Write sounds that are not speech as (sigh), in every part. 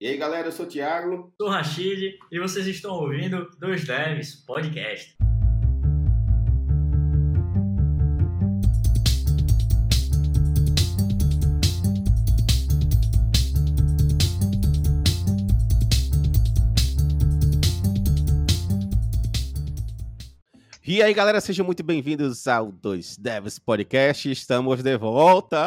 E aí, galera, eu sou o Thiago. Sou o Rashid e vocês estão ouvindo Dois Devs Podcast. E aí, galera, sejam muito bem-vindos ao Dois Devs Podcast. Estamos de volta.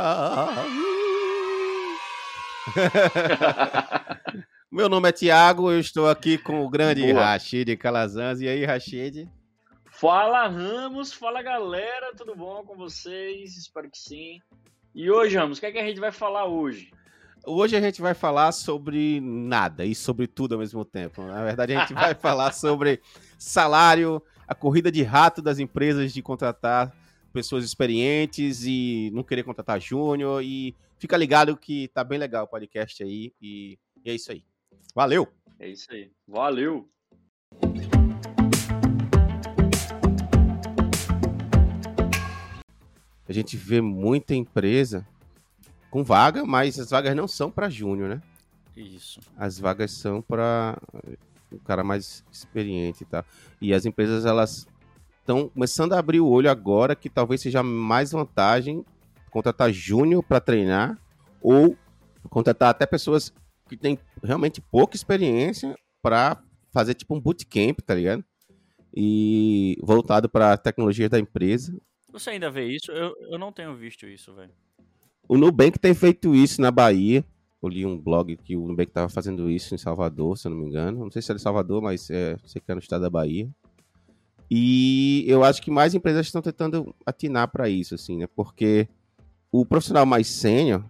(laughs) Meu nome é Tiago, eu estou aqui com o grande Boa. Rashid Calazans. E aí, Rashid? Fala Ramos, fala galera, tudo bom com vocês? Espero que sim. E hoje, Ramos, o que, é que a gente vai falar hoje? Hoje a gente vai falar sobre nada e sobre tudo ao mesmo tempo. Na verdade, a gente vai (laughs) falar sobre salário, a corrida de rato das empresas de contratar pessoas experientes e não querer contratar júnior. E fica ligado que tá bem legal o podcast aí. E, e é isso aí. Valeu! É isso aí. Valeu! A gente vê muita empresa com vaga, mas as vagas não são para júnior, né? Isso. As vagas são para o cara mais experiente e tal. E as empresas, elas estão começando a abrir o olho agora que talvez seja mais vantagem contratar júnior para treinar ou contratar até pessoas que têm realmente pouca experiência para fazer tipo um bootcamp, tá ligado? E voltado para tecnologia da empresa. Você ainda vê isso? Eu, eu não tenho visto isso, velho. O Nubank tem feito isso na Bahia. Eu li um blog que o Nubank estava fazendo isso em Salvador, se eu não me engano. Não sei se é em Salvador, mas é, sei que é no estado da Bahia. E eu acho que mais empresas estão tentando atinar para isso, assim, né? Porque o profissional mais sênior,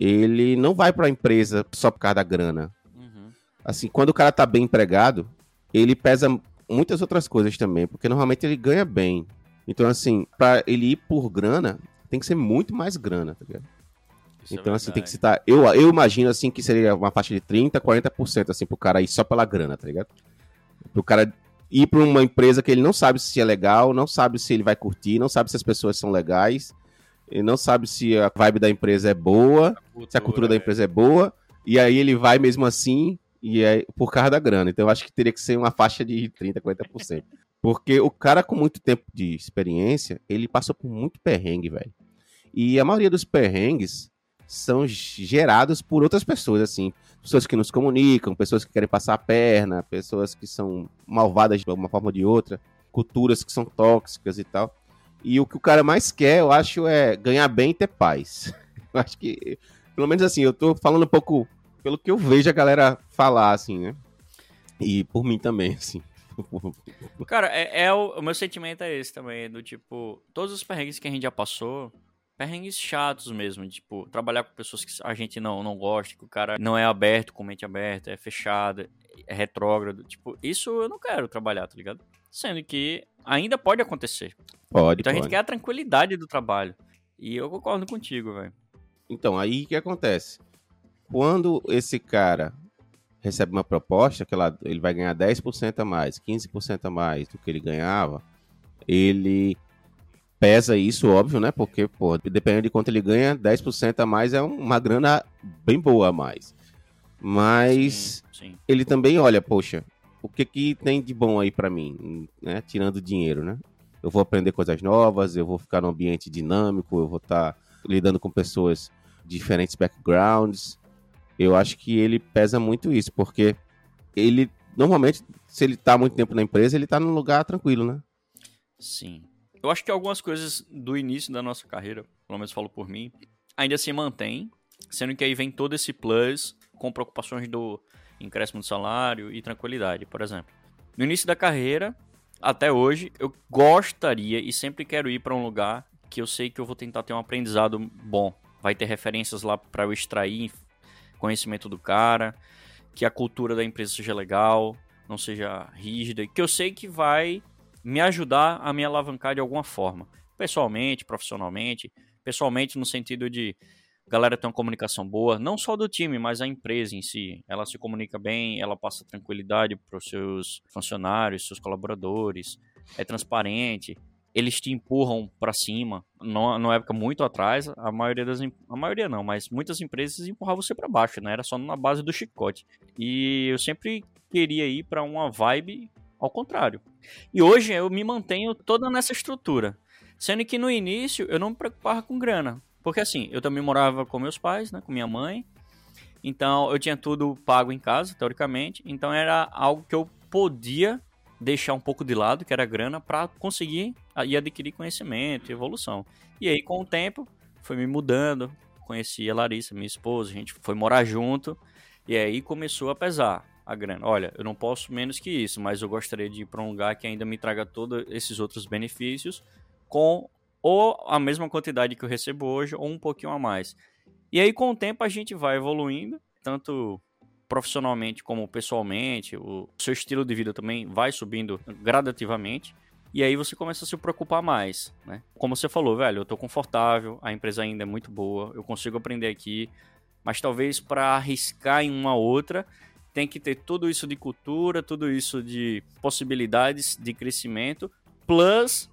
ele não vai para a empresa só por causa da grana. Uhum. Assim, quando o cara tá bem empregado, ele pesa muitas outras coisas também, porque normalmente ele ganha bem. Então, assim, para ele ir por grana, tem que ser muito mais grana, tá ligado? Isso é então, assim, tem que citar. Eu, eu imagino, assim, que seria uma faixa de 30%, 40%, assim, pro cara ir só pela grana, tá ligado? Pro cara ir pra uma empresa que ele não sabe se é legal, não sabe se ele vai curtir, não sabe se as pessoas são legais, ele não sabe se a vibe da empresa é boa, se a cultura da empresa é boa, e aí ele vai mesmo assim, e é por causa da grana. Então, eu acho que teria que ser uma faixa de 30%, 40%. Porque o cara com muito tempo de experiência, ele passou por muito perrengue, velho. E a maioria dos perrengues são gerados por outras pessoas, assim. Pessoas que nos comunicam, pessoas que querem passar a perna, pessoas que são malvadas de uma forma ou de outra, culturas que são tóxicas e tal. E o que o cara mais quer, eu acho, é ganhar bem e ter paz. (laughs) Eu acho que, pelo menos assim, eu tô falando um pouco pelo que eu vejo a galera falar, assim, né? E por mim também, (laughs) assim. Cara, é, é o, o meu sentimento é esse também, do tipo, todos os perrengues que a gente já passou, perrengues chatos mesmo, tipo, trabalhar com pessoas que a gente não, não gosta, que o cara não é aberto, com mente aberta, é fechado, é retrógrado, tipo, isso eu não quero trabalhar, tá ligado? Sendo que ainda pode acontecer. Pode, Então a gente pode. quer a tranquilidade do trabalho. E eu concordo contigo, velho. Então, aí o que acontece? Quando esse cara recebe uma proposta, que ela, ele vai ganhar 10% a mais, 15% a mais do que ele ganhava, ele pesa isso, óbvio, né? Porque, pô, dependendo de quanto ele ganha, 10% a mais é uma grana bem boa a mais. Mas Sim, sim. ele também olha, poxa, o que que tem de bom aí pra mim, né? Tirando dinheiro, né? Eu vou aprender coisas novas, eu vou ficar num ambiente dinâmico, eu vou estar lidando com pessoas de diferentes backgrounds. Eu acho que ele pesa muito isso, porque ele normalmente, se ele tá muito tempo na empresa, ele tá num lugar tranquilo, né? Sim. Eu acho que algumas coisas do início da nossa carreira, pelo menos falo por mim, ainda se mantém, sendo que aí vem todo esse plus com preocupações do incréscimo do salário e tranquilidade, por exemplo. No início da carreira, até hoje, eu gostaria e sempre quero ir para um lugar que eu sei que eu vou tentar ter um aprendizado bom. Vai ter referências lá para eu extrair conhecimento do cara, que a cultura da empresa seja legal, não seja rígida, que eu sei que vai me ajudar a me alavancar de alguma forma, pessoalmente, profissionalmente, pessoalmente no sentido de galera ter uma comunicação boa, não só do time, mas a empresa em si. Ela se comunica bem, ela passa tranquilidade para os seus funcionários, seus colaboradores, é transparente. eles te empurram para cima. No, numa época muito atrás, a maioria das a maioria não, mas muitas empresas empurravam você para baixo, né? Era só na base do chicote. E eu sempre queria ir para uma vibe ao contrário. E hoje eu me mantenho toda nessa estrutura, sendo que no início eu não me preocupava com grana, porque assim, eu também morava com meus pais, né, com minha mãe. Então eu tinha tudo pago em casa, teoricamente. Então era algo que eu podia deixar um pouco de lado, que era grana, para conseguir ir adquirir conhecimento e evolução. E aí, com o tempo, foi me mudando. Conheci a Larissa, minha esposa, a gente foi morar junto. E aí começou a pesar a grana. Olha, eu não posso menos que isso, mas eu gostaria de lugar que ainda me traga todos esses outros benefícios com ou a mesma quantidade que eu recebo hoje ou um pouquinho a mais. E aí com o tempo a gente vai evoluindo, tanto profissionalmente como pessoalmente, o seu estilo de vida também vai subindo gradativamente. E aí você começa a se preocupar mais, né? Como você falou, velho, eu tô confortável, a empresa ainda é muito boa, eu consigo aprender aqui, mas talvez para arriscar em uma outra, tem que ter tudo isso de cultura, tudo isso de possibilidades de crescimento, plus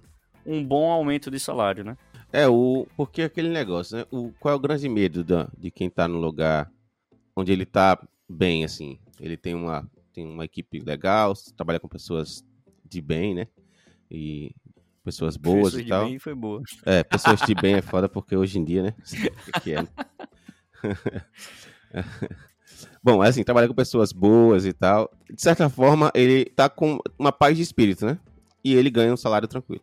um bom aumento de salário, né? É, o, porque aquele negócio, né? O, qual é o grande medo da, de quem tá no lugar onde ele tá bem, assim? Ele tem uma, tem uma equipe legal, trabalha com pessoas de bem, né? E pessoas boas pessoas e tal. de bem foi boa. É, pessoas de bem é (laughs) foda porque hoje em dia, né? Que é, né? (laughs) Bom, é assim, trabalha com pessoas boas e tal. De certa forma, ele tá com uma paz de espírito, né? E ele ganha um salário tranquilo.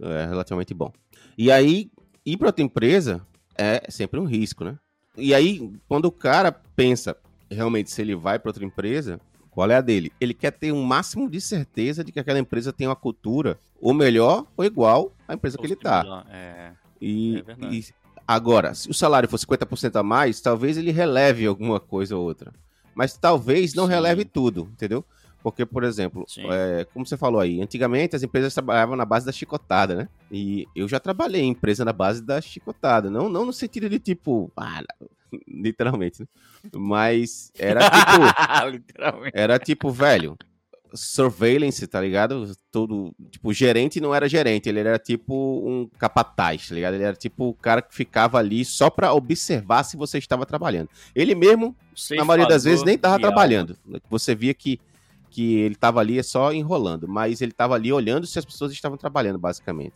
É relativamente bom. E aí, ir para outra empresa é sempre um risco, né? E aí, quando o cara pensa realmente se ele vai para outra empresa, qual é a dele? Ele quer ter um máximo de certeza de que aquela empresa tem uma cultura ou melhor ou igual à empresa que ele tá. É, e, é e Agora, se o salário for 50% a mais, talvez ele releve alguma coisa ou outra. Mas talvez não Sim. releve tudo, entendeu? Porque, por exemplo, é, como você falou aí, antigamente as empresas trabalhavam na base da chicotada, né? E eu já trabalhei em empresa na base da chicotada. Não, não no sentido de tipo, ah, (laughs) literalmente, né? Mas era tipo. (laughs) era tipo, velho, surveillance, tá ligado? Todo, tipo, gerente não era gerente, ele era tipo um capataz, tá ligado? Ele era tipo o cara que ficava ali só para observar se você estava trabalhando. Ele mesmo, na maioria das vezes, nem tava trabalhando. Você via que, que ele tava ali só enrolando, mas ele tava ali olhando se as pessoas estavam trabalhando, basicamente.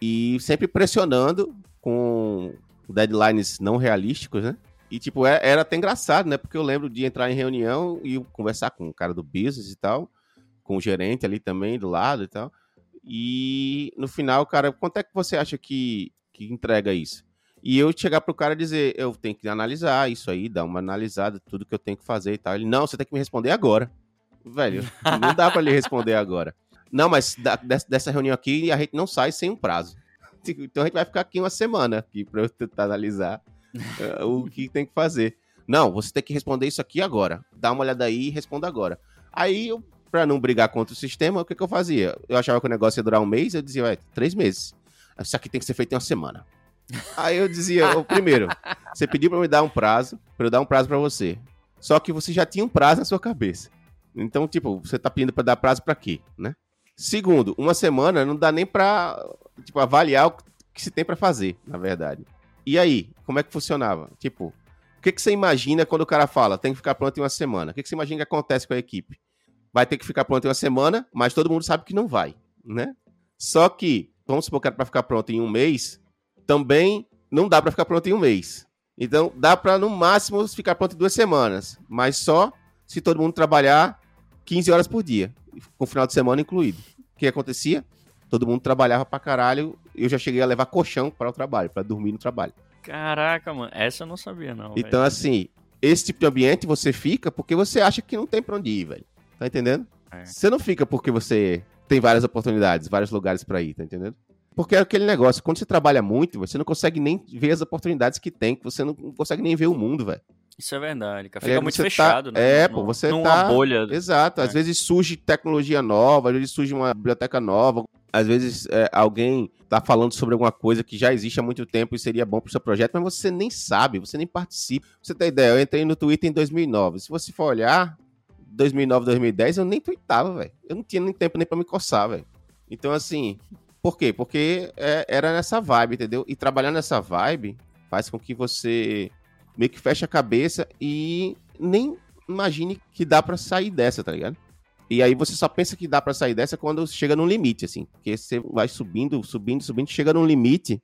E sempre pressionando com deadlines não realísticos, né? E, tipo, é, era até engraçado, né? Porque eu lembro de entrar em reunião e conversar com o cara do business e tal com o gerente ali também do lado e tal. E no final, cara, quanto é que você acha que, que entrega isso? E eu chegar pro cara e dizer, eu tenho que analisar isso aí, dar uma analisada, tudo que eu tenho que fazer e tal. Ele, não, você tem que me responder agora. Velho, não dá para lhe responder agora. Não, mas da, dessa reunião aqui a gente não sai sem um prazo. Então a gente vai ficar aqui uma semana aqui para eu tentar analisar uh, o que tem que fazer. Não, você tem que responder isso aqui agora. Dá uma olhada aí e responda agora. Aí para não brigar contra o sistema, o que, que eu fazia? Eu achava que o negócio ia durar um mês, eu dizia, ué, três meses. Isso aqui tem que ser feito em uma semana. Aí eu dizia, oh, primeiro, você pediu para me dar um prazo, para eu dar um prazo para você. Só que você já tinha um prazo na sua cabeça. Então, tipo, você tá pedindo para dar prazo para quê, né? Segundo, uma semana não dá nem para tipo, avaliar o que se tem para fazer, na verdade. E aí, como é que funcionava? Tipo, o que, que você imagina quando o cara fala tem que ficar pronto em uma semana? O que, que você imagina que acontece com a equipe? vai ter que ficar pronto em uma semana, mas todo mundo sabe que não vai, né? Só que, vamos supor que era para ficar pronto em um mês, também não dá para ficar pronto em um mês. Então, dá para no máximo ficar pronto em duas semanas, mas só se todo mundo trabalhar 15 horas por dia, com o final de semana incluído. O que acontecia? Todo mundo trabalhava pra caralho. Eu já cheguei a levar colchão para o trabalho, para dormir no trabalho. Caraca, mano, essa eu não sabia, não. Então, véio. assim, esse tipo de ambiente você fica porque você acha que não tem pra onde ir, velho. Tá entendendo? É. Você não fica porque você tem várias oportunidades, vários lugares para ir, tá entendendo? Porque é aquele negócio, quando você trabalha muito, você não consegue nem ver as oportunidades que tem, que você não consegue nem ver o mundo, velho. Isso é verdade, cara. Fica é, muito tá fechado, tá, né? É, pô, você numa tá... bolha. Exato. É. Às vezes surge tecnologia nova, às vezes surge uma biblioteca nova, às vezes é, alguém tá falando sobre alguma coisa que já existe há muito tempo e seria bom pro seu projeto, mas você nem sabe, você nem participa. você tem ideia, eu entrei no Twitter em 2009. Se você for olhar, 2009, 2010, eu nem tweetava, velho. Eu não tinha nem tempo nem pra me coçar, velho. Então, assim, Por quê? Porque é, era nessa vibe, entendeu? E trabalhar nessa vibe faz com que você meio que feche a cabeça e nem imagine que dá para sair dessa, tá ligado? E aí você só pensa que dá para sair dessa quando chega num limite, assim. Porque você vai subindo, subindo, subindo, chega num limite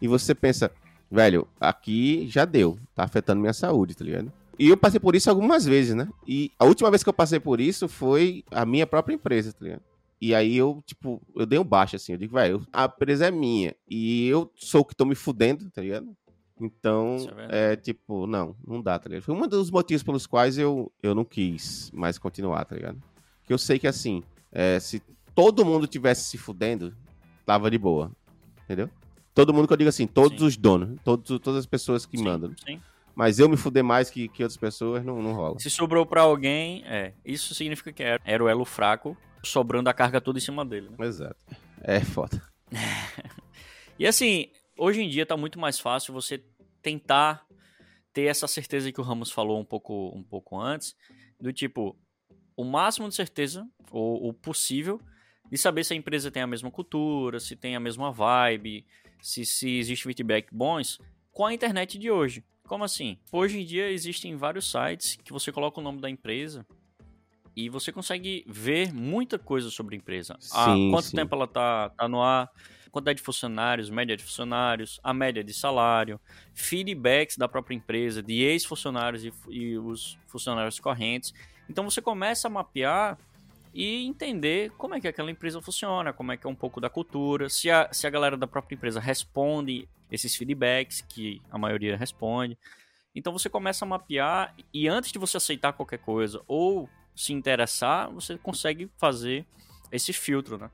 e você pensa, velho, aqui já deu, tá afetando minha saúde, tá ligado? E eu passei por isso algumas vezes, né? E a última vez que eu passei por isso foi a minha própria empresa, tá ligado? E aí eu, tipo, eu dei um baixo, assim. Eu digo, velho, a empresa é minha. E eu sou o que tô me fudendo, tá ligado? Então, é, é, tipo, não, não dá, tá ligado? Foi um dos motivos pelos quais eu, eu não quis mais continuar, tá ligado? Que eu sei que, assim, é, se todo mundo tivesse se fudendo, tava de boa, entendeu? Todo mundo que eu digo assim, todos sim. os donos, todos, todas as pessoas que sim, mandam. Sim. Mas eu me fuder mais que, que outras pessoas, não, não rola. Se sobrou para alguém, é, isso significa que era, era o elo fraco, sobrando a carga toda em cima dele, né? Exato. É foda. (laughs) e assim, hoje em dia tá muito mais fácil você tentar ter essa certeza que o Ramos falou um pouco, um pouco antes, do tipo, o máximo de certeza, ou o possível, de saber se a empresa tem a mesma cultura, se tem a mesma vibe, se, se existe feedback bons, com a internet de hoje. Como assim? Hoje em dia existem vários sites que você coloca o nome da empresa e você consegue ver muita coisa sobre a empresa. Sim, Há quanto sim. tempo ela tá, tá no ar, quantidade de funcionários, média de funcionários, a média de salário, feedbacks da própria empresa, de ex-funcionários e, e os funcionários correntes. Então você começa a mapear e entender como é que aquela empresa funciona, como é que é um pouco da cultura, se a, se a galera da própria empresa responde esses feedbacks, que a maioria responde. Então você começa a mapear e antes de você aceitar qualquer coisa ou se interessar, você consegue fazer esse filtro, né?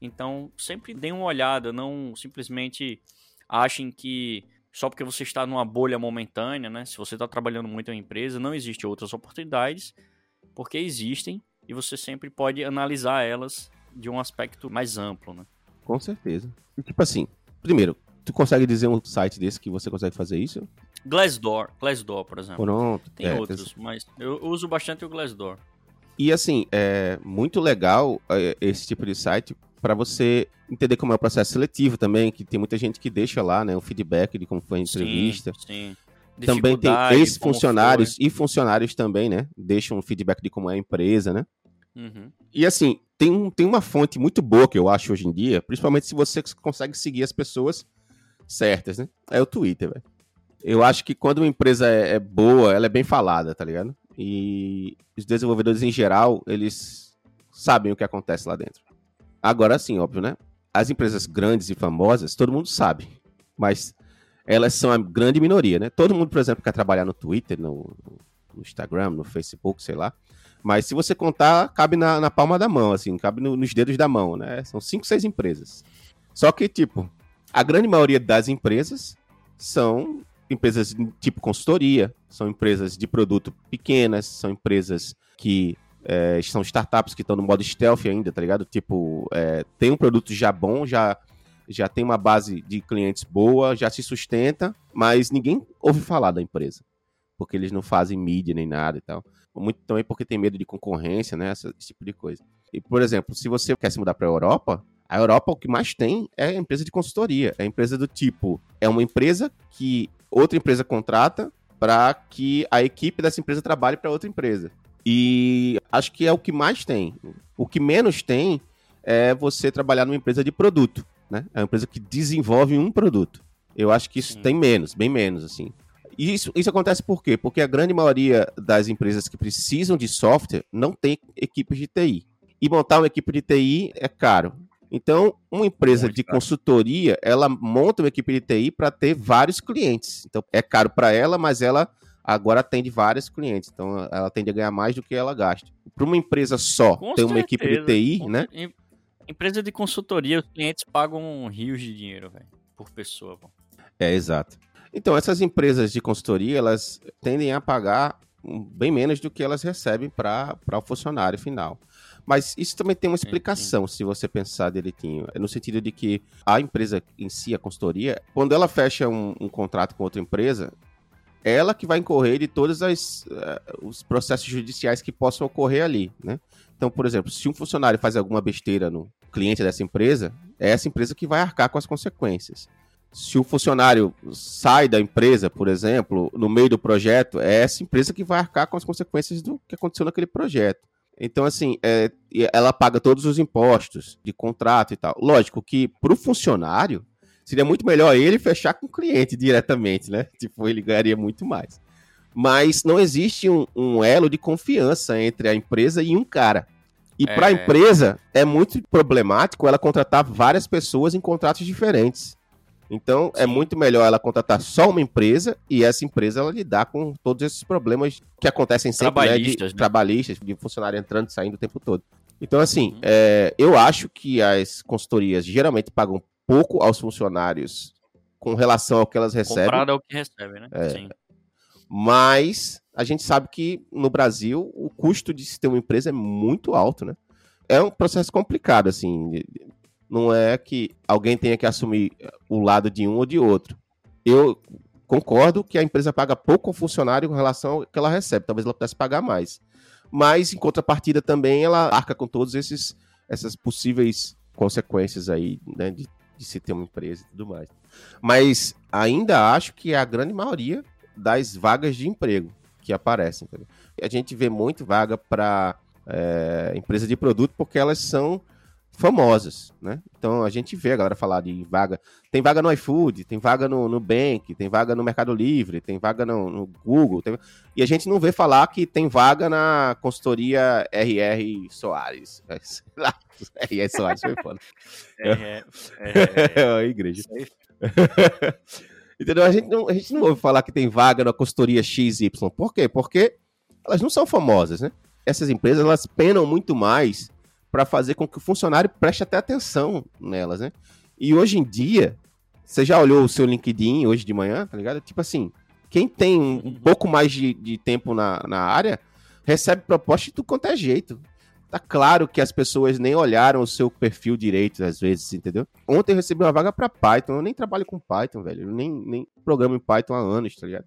Então, sempre deem uma olhada, não simplesmente achem que só porque você está numa bolha momentânea, né? Se você está trabalhando muito em uma empresa, não existem outras oportunidades, porque existem e você sempre pode analisar elas de um aspecto mais amplo, né? Com certeza. Tipo assim, primeiro, tu consegue dizer um site desse que você consegue fazer isso? Glassdoor, Glassdoor, por exemplo. Pronto. Tem é, outros, mas eu uso bastante o Glassdoor. E assim, é muito legal é, esse tipo de site para você entender como é o processo seletivo também, que tem muita gente que deixa lá, né, o feedback de como foi a entrevista. Sim, sim. Também tem ex-funcionários e funcionários também, né? Deixam um feedback de como é a empresa, né? Uhum. E assim, tem, tem uma fonte muito boa que eu acho hoje em dia, principalmente se você consegue seguir as pessoas certas, né? É o Twitter, velho. Eu acho que quando uma empresa é, é, boa, ela é bem falada, tá ligado? E os desenvolvedores em geral, eles sabem o que acontece lá dentro. Agora sim, óbvio, né? As empresas grandes e famosas, todo mundo sabe. Mas elas são a grande minoria, né? Todo mundo, por exemplo, quer trabalhar no Twitter, no, no Instagram, no Facebook, sei lá. Mas se você contar, cabe na, na palma da mão, assim, cabe no, nos dedos da mão, né? São cinco, seis empresas. Só que, tipo, a grande maioria das empresas são empresas tipo consultoria, são empresas de produto pequenas, são empresas que é, são startups que estão no modo stealth ainda, tá ligado? Tipo, é, tem um produto já bom, já já tem uma base de clientes boa, já se sustenta, mas ninguém ouve falar da empresa, porque eles não fazem mídia nem nada e tal. Muito também porque tem medo de concorrência, né? Esse, esse tipo de coisa. E, por exemplo, se você quer se mudar para a Europa, a Europa o que mais tem é empresa de consultoria. É empresa do tipo, é uma empresa que outra empresa contrata para que a equipe dessa empresa trabalhe para outra empresa. E acho que é o que mais tem. O que menos tem é você trabalhar numa empresa de produto né? É uma empresa que desenvolve um produto. Eu acho que isso Sim. tem menos, bem menos, assim. E isso, isso acontece por quê? Porque a grande maioria das empresas que precisam de software não tem equipes de TI. E montar uma equipe de TI é caro. Então, uma empresa de consultoria, ela monta uma equipe de TI para ter vários clientes. Então, é caro para ela, mas ela agora atende vários clientes. Então, ela tende a ganhar mais do que ela gasta. Para uma empresa só Com ter certeza. uma equipe de TI, Com né? Empresa de consultoria, os clientes pagam rios de dinheiro, velho, por pessoa. Pô. É, exato. Então, essas empresas de consultoria, elas tendem a pagar bem menos do que elas recebem para o funcionário final. Mas isso também tem uma explicação, sim, sim. se você pensar direitinho. É no sentido de que a empresa em si, a consultoria, quando ela fecha um, um contrato com outra empresa, ela que vai incorrer de todos uh, os processos judiciais que possam ocorrer ali, né? Então, por exemplo, se um funcionário faz alguma besteira no cliente dessa empresa, é essa empresa que vai arcar com as consequências. Se o funcionário sai da empresa, por exemplo, no meio do projeto, é essa empresa que vai arcar com as consequências do que aconteceu naquele projeto. Então, assim, é, ela paga todos os impostos de contrato e tal. Lógico que para o funcionário, seria muito melhor ele fechar com o cliente diretamente, né? (laughs) Tipo, ele ganharia muito mais. Mas não existe um, um elo de confiança entre a empresa e um cara. E é... para a empresa, é muito problemático ela contratar várias pessoas em contratos diferentes. Então, é Sim. é muito melhor ela contratar só uma empresa e essa empresa ela lidar com todos esses problemas que acontecem sempre, trabalhistas, né, de, né? trabalhistas, de funcionário entrando e saindo o tempo todo. Então, assim, uhum. é, eu acho que as consultorias geralmente pagam pouco aos funcionários com relação ao que elas recebem. Comparado ao que recebe, né? É. Sim. Mas a gente sabe que no Brasil o custo de se ter uma empresa é muito alto, né? É um processo complicado, assim não é que alguém tenha que assumir o lado de um ou de outro. Eu concordo que a empresa paga pouco ao funcionário com relação ao que ela recebe. Talvez ela pudesse pagar mais. Mas, em contrapartida, também ela arca com todos esses essas possíveis consequências aí, né, de, de se ter uma empresa e tudo mais. Mas ainda acho que é a grande maioria das vagas de emprego que aparecem. A gente vê muito vaga para é, empresa de produto porque elas são famosas, né? Então a gente vê a galera falar de vaga. Tem vaga no iFood, tem vaga no, no Bank, tem vaga no Mercado Livre, tem vaga no, no Google. Tem... E a gente não vê falar que tem vaga na consultoria RR Soares. (laughs) Sei lá, RR Soares foi foda. (laughs) É, (laughs) a igreja. Entendeu? A gente, não, a gente não ouve falar que tem vaga na consultoria XY. Por quê? Porque elas não são famosas, né? Essas empresas, elas penam muito mais para fazer com que o funcionário preste até atenção nelas, né? E hoje em dia, você já olhou o seu LinkedIn hoje de manhã, tá ligado? Tipo assim, quem tem um pouco mais de, de tempo na, na área, recebe proposta de tudo quanto é jeito. Tá claro que as pessoas nem olharam o seu perfil direito, às vezes, entendeu? Ontem eu recebi uma vaga para Python, eu nem trabalho com Python, velho. Eu nem, nem programo em Python há anos, tá ligado?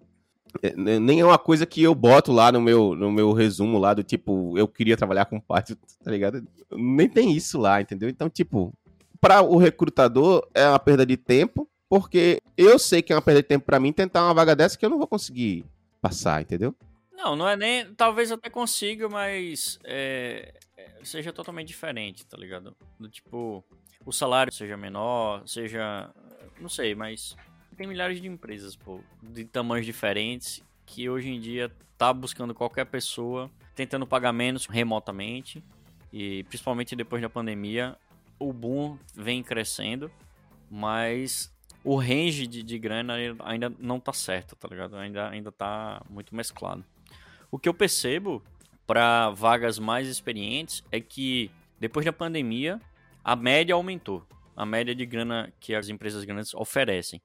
É, né, nem é uma coisa que eu boto lá no meu, no meu resumo lá do tipo, eu queria trabalhar com Python, (laughs) tá ligado? Nem tem isso lá, entendeu? Então, tipo, para o recrutador é uma perda de tempo, porque eu sei que é uma perda de tempo para mim tentar uma vaga dessa que eu não vou conseguir passar, entendeu? Não, não é nem. Talvez até consiga, mas é, é, seja totalmente diferente, tá ligado? Do tipo, o salário seja menor, seja. Não sei, mas tem milhares de empresas, pô, de tamanhos diferentes, que hoje em dia tá buscando qualquer pessoa, tentando pagar menos remotamente, e principalmente depois da pandemia, o boom vem crescendo, mas o range de, de grana ainda não tá certo, tá ligado? Ainda, ainda tá muito mesclado. O que eu percebo para vagas mais experientes é que depois da pandemia a média aumentou. A média de grana que as empresas grandes oferecem.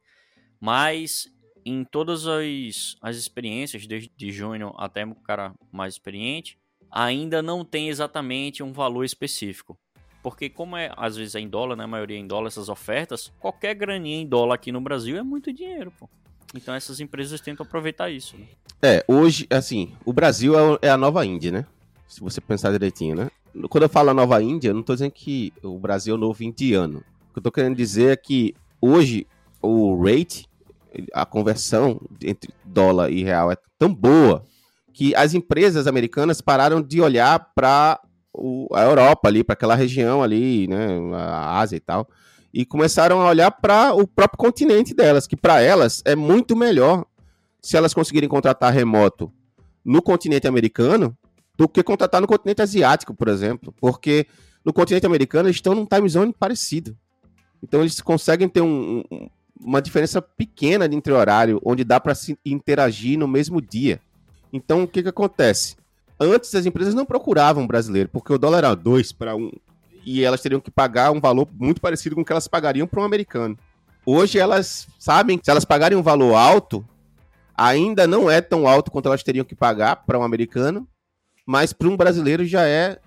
Mas em todas as, as experiências, desde júnior até o cara mais experiente, ainda não tem exatamente um valor específico. Porque como é, às vezes é em dólar, né, a maioria é em dólar essas ofertas, qualquer graninha em dólar aqui no Brasil é muito dinheiro, pô. Então essas empresas tentam aproveitar isso. Né? É, hoje, assim, o Brasil é, é a nova Índia, né? Se você pensar direitinho, né? Quando eu falo nova Índia, eu não tô dizendo que o Brasil é o novo indiano. O que eu tô querendo dizer é que hoje o rate, a conversão entre dólar e real é tão boa que as empresas americanas pararam de olhar para a Europa ali, para aquela região ali, né, a Ásia e tal, e começaram a olhar para o próprio continente delas, que para elas é muito melhor se elas conseguirem contratar remoto no continente americano do que contratar no continente asiático, por exemplo, porque no continente americano eles estão num time zone parecido. Então eles conseguem ter um, um, uma diferença pequena entre horário, onde dá para se interagir no mesmo dia. Então, o que, que acontece? Antes, as empresas não procuravam brasileiro, porque o dólar era 2 para 1. Um, e elas teriam que pagar um valor muito parecido com o que elas pagariam para um americano. Hoje, elas sabem que se elas pagarem um valor alto, ainda não é tão alto quanto elas teriam que pagar para um americano, mas para um brasileiro já é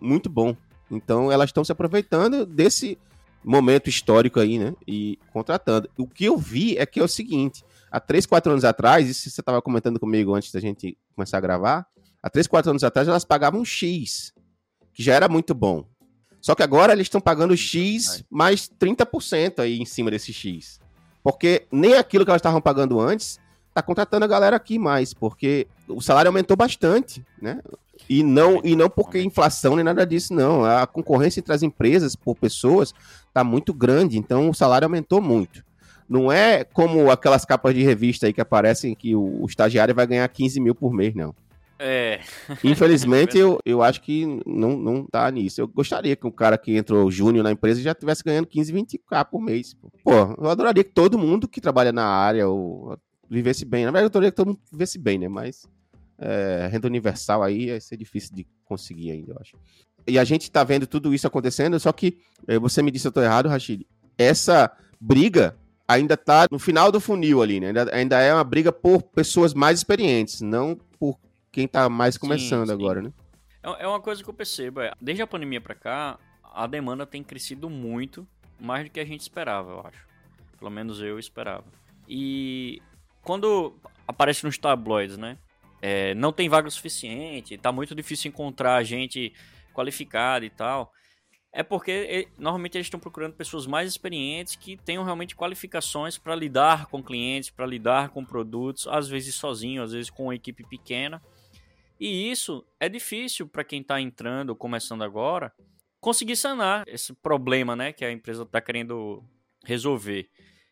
muito bom. Então, elas estão se aproveitando desse momento histórico aí, né? E contratando. O que eu vi é que é o seguinte: há 3, 4 anos atrás, isso você estava comentando comigo antes da gente começar a gravar, há 3, 4 anos atrás elas pagavam X, que já era muito bom. Só que agora eles estão pagando X mais 30% aí em cima desse X. Porque nem aquilo que elas estavam pagando antes tá contratando a galera aqui mais, porque o salário aumentou bastante, né? E não, e não porque inflação nem nada disso, não. A concorrência entre as empresas por pessoas tá muito grande, então o salário aumentou muito. Não é como aquelas capas de revista aí que aparecem que o, o estagiário vai ganhar 15 mil por mês, não. É. Infelizmente, (laughs) eu, eu acho que não, não tá nisso. Eu gostaria que o cara que entrou júnior na empresa já estivesse ganhando 15, 20k por mês. Pô, eu adoraria que todo mundo que trabalha na área ou, vivesse bem. Na verdade, eu adoraria que todo mundo vivesse bem, né? Mas é, renda universal aí vai ser difícil de conseguir ainda, eu acho. E a gente tá vendo tudo isso acontecendo, só que é, você me disse eu tô errado, Rachid. Essa briga ainda tá no final do funil ali, né? Ainda, ainda é uma briga por pessoas mais experientes, não por quem tá mais começando sim, sim. agora, né? É, é uma coisa que eu percebo, é, desde a pandemia para cá, a demanda tem crescido muito, mais do que a gente esperava, eu acho. Pelo menos eu esperava. E quando aparece nos tabloides, né? É, não tem vaga suficiente, tá muito difícil encontrar gente qualificada e tal é porque normalmente eles estão procurando pessoas mais experientes que tenham realmente qualificações para lidar com clientes, para lidar com produtos, às vezes sozinho, às vezes com uma equipe pequena. E isso é difícil para quem está entrando, começando agora, conseguir sanar esse problema, né, que a empresa está querendo resolver.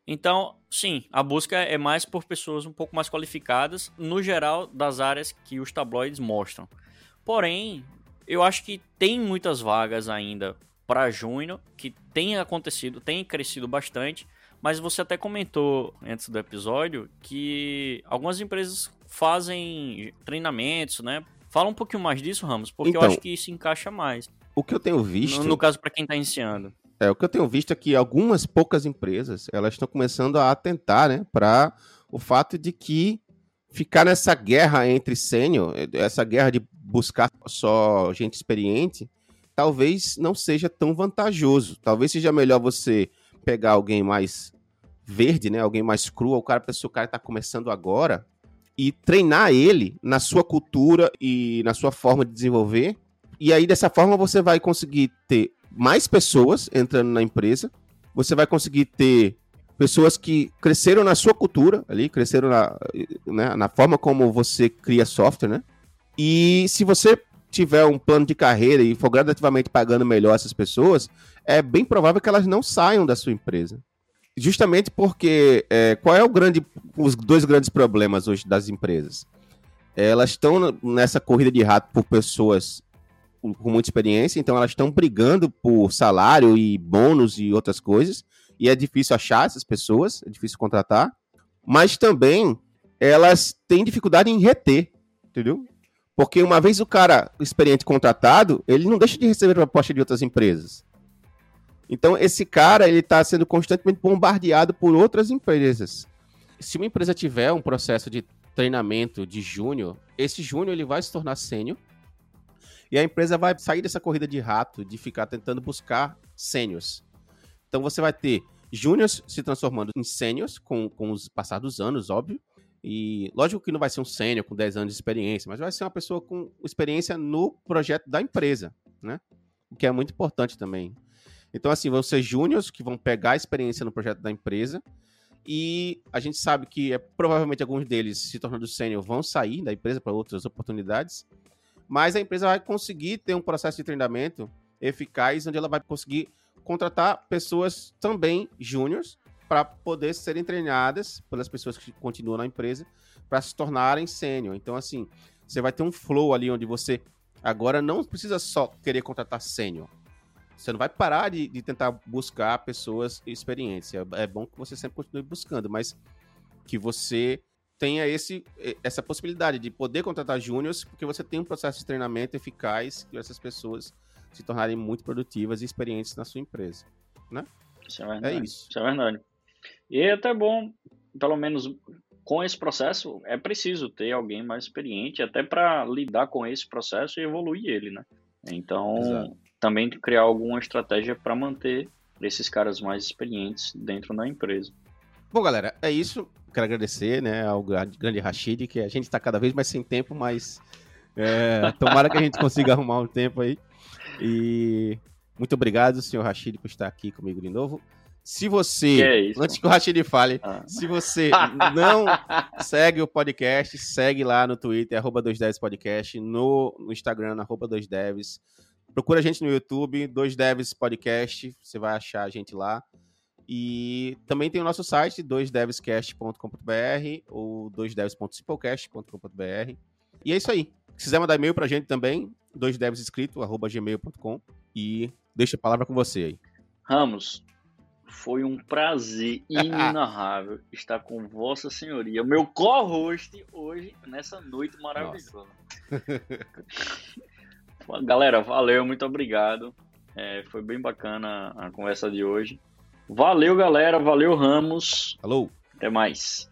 Então, sim, a busca é mais por pessoas um pouco mais qualificadas, no geral, das áreas que os tabloides mostram. Porém, eu acho que tem muitas vagas ainda para junho, que tem acontecido, tem crescido bastante, mas você até comentou antes do episódio que algumas empresas fazem treinamentos, né? Fala um pouquinho mais disso, Ramos, porque então, eu acho que isso encaixa mais. O que eu tenho visto. No, no caso, para quem está iniciando. É, o que eu tenho visto é que algumas poucas empresas elas estão começando a atentar, né, para o fato de que ficar nessa guerra entre sênior, essa guerra de buscar só gente experiente, talvez não seja tão vantajoso. Talvez seja melhor você pegar alguém mais verde, né? Alguém mais cru, o cara, se o cara está começando agora, e treinar ele na sua cultura e na sua forma de desenvolver. E aí, dessa forma, você vai conseguir ter mais pessoas entrando na empresa, você vai conseguir ter pessoas que cresceram na sua cultura ali, cresceram na, né, na forma como você cria software, né? E se você tiver um plano de carreira e for gradativamente pagando melhor essas pessoas, é bem provável que elas não saiam da sua empresa. Justamente porque é, qual é o grande, os dois grandes problemas hoje das empresas? Elas estão nessa corrida de rato por pessoas com muita experiência, então elas estão brigando por salário e bônus e outras coisas e é difícil achar essas pessoas, é difícil contratar, mas também elas têm dificuldade em reter, entendeu? Porque uma vez o cara experiente contratado, ele não deixa de receber proposta de outras empresas. Então esse cara ele está sendo constantemente bombardeado por outras empresas. Se uma empresa tiver um processo de treinamento de júnior, esse júnior ele vai se tornar sênior e a empresa vai sair dessa corrida de rato de ficar tentando buscar sêniors. Então você vai ter júniors se transformando em sêniors com, com os passar dos anos, óbvio. E lógico que não vai ser um sênior com 10 anos de experiência, mas vai ser uma pessoa com experiência no projeto da empresa, né? O que é muito importante também. Então, assim, vão ser júniors que vão pegar a experiência no projeto da empresa. E a gente sabe que é, provavelmente alguns deles, se tornando sênior, vão sair da empresa para outras oportunidades. Mas a empresa vai conseguir ter um processo de treinamento eficaz, onde ela vai conseguir contratar pessoas também júniores para poder serem treinadas pelas pessoas que continuam na empresa para se tornarem sênior. Então, assim, você vai ter um flow ali onde você agora não precisa só querer contratar sênior. Você não vai parar de, de, tentar buscar pessoas experientes. É, é bom que você sempre continue buscando, mas que você tenha esse, essa possibilidade de poder contratar júniores, porque você tem um processo de treinamento eficaz que essas pessoas se tornarem muito produtivas e experientes na sua empresa, né? Isso é verdade. É isso. Isso é verdade. E é até bom, pelo menos com esse processo, é preciso ter alguém mais experiente, até para lidar com esse processo e evoluir ele, né? Então, Exato. também criar alguma estratégia para manter esses caras mais experientes dentro da empresa. Bom, galera, é isso. Quero agradecer né, ao grande Rashid, que a gente está cada vez mais sem tempo, mas é, tomara que a gente consiga (laughs) arrumar um tempo aí. E muito obrigado, senhor Rashid, por estar aqui comigo de novo. Se você, é isso, antes que o Rachid fale, ah. se você não segue o podcast, segue lá no Twitter, arroba 2devs podcast, no, no Instagram, arroba 2devs. Procura a gente no YouTube, 2devs podcast, você vai achar a gente lá. E também tem o nosso site, 2devscast.com.br ou 2devs.simplecast.com.br. E é isso aí. Se quiser mandar e-mail pra gente também, 2devsescrito, arroba gmail.com. E deixa a palavra com você aí. Ramos, foi um prazer (laughs) inenarrável estar com Vossa Senhoria, meu co-host hoje, nessa noite maravilhosa. (laughs) Galera, valeu, muito obrigado. É, foi bem bacana a conversa de hoje. Valeu, galera. Valeu, Ramos. Alô. Até mais.